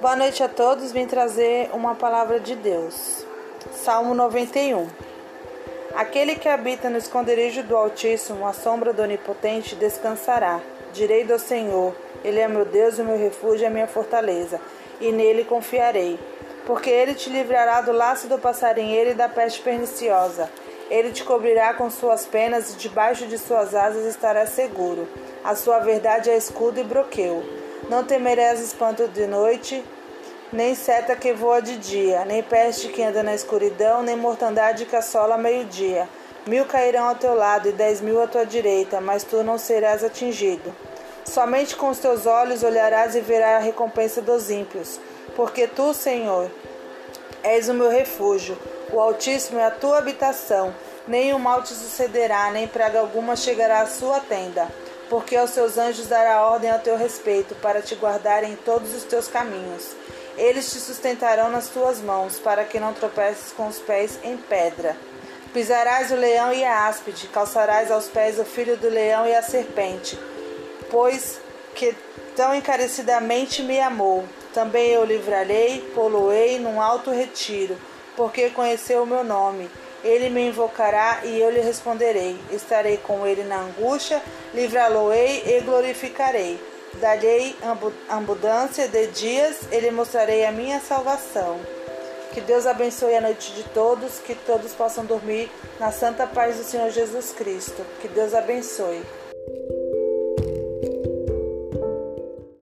Boa noite a todos. Vim trazer uma palavra de Deus. Salmo 91. Aquele que habita no esconderijo do Altíssimo, a sombra do Onipotente, descansará. Direi do Senhor: Ele é meu Deus, o meu refúgio e a minha fortaleza, e nele confiarei. Porque ele te livrará do laço do passarinheiro e da peste perniciosa. Ele te cobrirá com suas penas e debaixo de suas asas estarás seguro. A sua verdade é escudo e broqueu. Não temerás espanto de noite, nem seta que voa de dia, nem peste que anda na escuridão, nem mortandade que assola meio-dia. Mil cairão ao teu lado e dez mil à tua direita, mas tu não serás atingido. Somente com os teus olhos olharás e verás a recompensa dos ímpios, porque tu, Senhor, és o meu refúgio, o Altíssimo é a tua habitação. O mal te sucederá, nem praga alguma chegará à sua tenda, porque aos seus anjos dará ordem a teu respeito, para te guardarem em todos os teus caminhos. Eles te sustentarão nas tuas mãos, para que não tropeces com os pés em pedra. Pisarás o leão e a áspide, calçarás aos pés o filho do leão e a serpente, pois que tão encarecidamente me amou. Também eu livrarei, poloei num alto retiro, porque conheceu o meu nome. Ele me invocará e eu lhe responderei. Estarei com ele na angústia, livrá-lo-ei e glorificarei. Darei abundância de dias, ele mostrarei a minha salvação. Que Deus abençoe a noite de todos, que todos possam dormir na santa paz do Senhor Jesus Cristo. Que Deus abençoe.